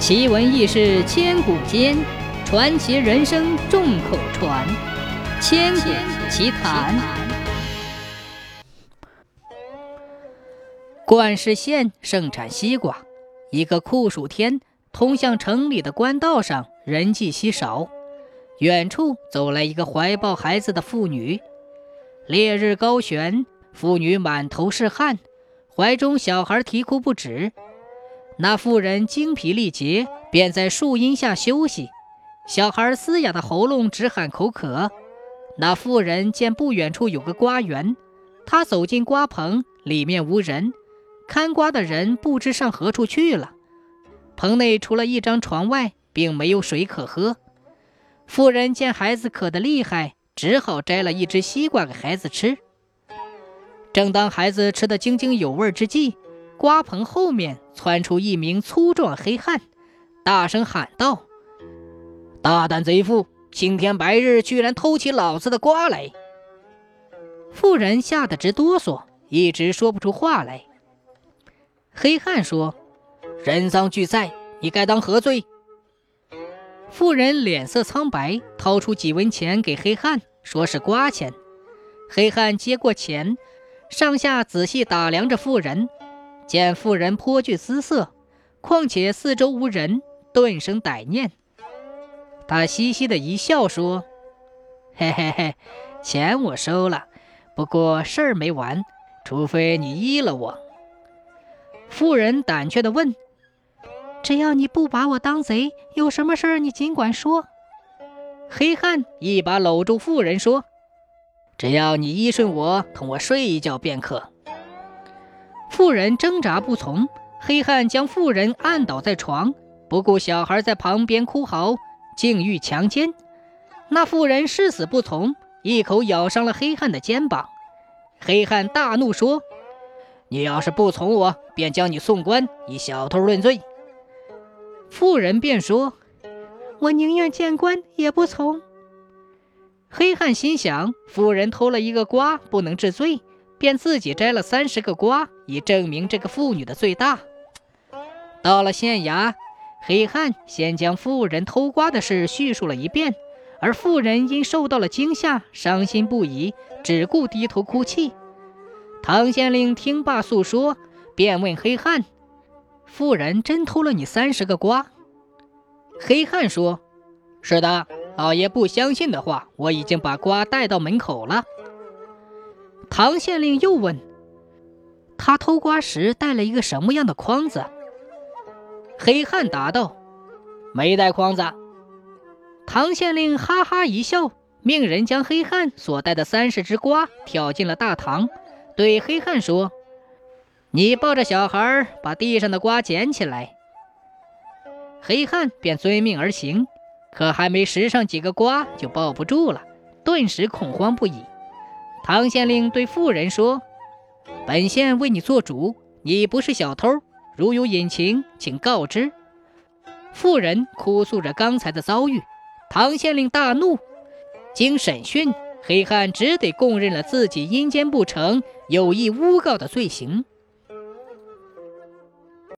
奇闻异事千古间，传奇人生众口传。千古奇谈。冠氏县盛产西瓜，一个酷暑天，通向城里的官道上人迹稀少。远处走来一个怀抱孩子的妇女。烈日高悬，妇女满头是汗，怀中小孩啼哭不止。那妇人精疲力竭，便在树荫下休息。小孩嘶哑的喉咙直喊口渴。那妇人见不远处有个瓜园，她走进瓜棚，里面无人，看瓜的人不知上何处去了。棚内除了一张床外，并没有水可喝。妇人见孩子渴得厉害，只好摘了一只西瓜给孩子吃。正当孩子吃得津津有味之际，瓜棚后面窜出一名粗壮黑汉，大声喊道：“大胆贼妇，青天白日居然偷起老子的瓜来！”妇人吓得直哆嗦，一直说不出话来。黑汉说：“人赃俱在，你该当何罪？”妇人脸色苍白，掏出几文钱给黑汉，说是瓜钱。黑汉接过钱，上下仔细打量着妇人。见妇人颇具姿色，况且四周无人，顿生歹念。他嘻嘻的一笑，说：“嘿嘿嘿，钱我收了，不过事儿没完，除非你依了我。”妇人胆怯的问：“只要你不把我当贼，有什么事儿你尽管说。”黑汉一把搂住妇人，说：“只要你依顺我，同我睡一觉便可。”妇人挣扎不从，黑汉将妇人按倒在床，不顾小孩在旁边哭嚎，竟欲强奸。那妇人誓死不从，一口咬伤了黑汉的肩膀。黑汉大怒说：“你要是不从我，便将你送官，以小偷论罪。”妇人便说：“我宁愿见官，也不从。”黑汉心想：妇人偷了一个瓜，不能治罪。便自己摘了三十个瓜，以证明这个妇女的最大。到了县衙，黑汉先将妇人偷瓜的事叙述了一遍，而妇人因受到了惊吓，伤心不已，只顾低头哭泣。唐县令听罢诉说，便问黑汉：“妇人真偷了你三十个瓜？”黑汉说：“是的，老爷不相信的话，我已经把瓜带到门口了。”唐县令又问：“他偷瓜时带了一个什么样的筐子？”黑汉答道：“没带筐子。”唐县令哈哈一笑，命人将黑汉所带的三十只瓜挑进了大堂，对黑汉说：“你抱着小孩，把地上的瓜捡起来。”黑汉便遵命而行，可还没拾上几个瓜，就抱不住了，顿时恐慌不已。唐县令对妇人说：“本县为你做主，你不是小偷，如有隐情，请告知。”妇人哭诉着刚才的遭遇。唐县令大怒，经审讯，黑汉只得供认了自己阴间不成、有意诬告的罪行。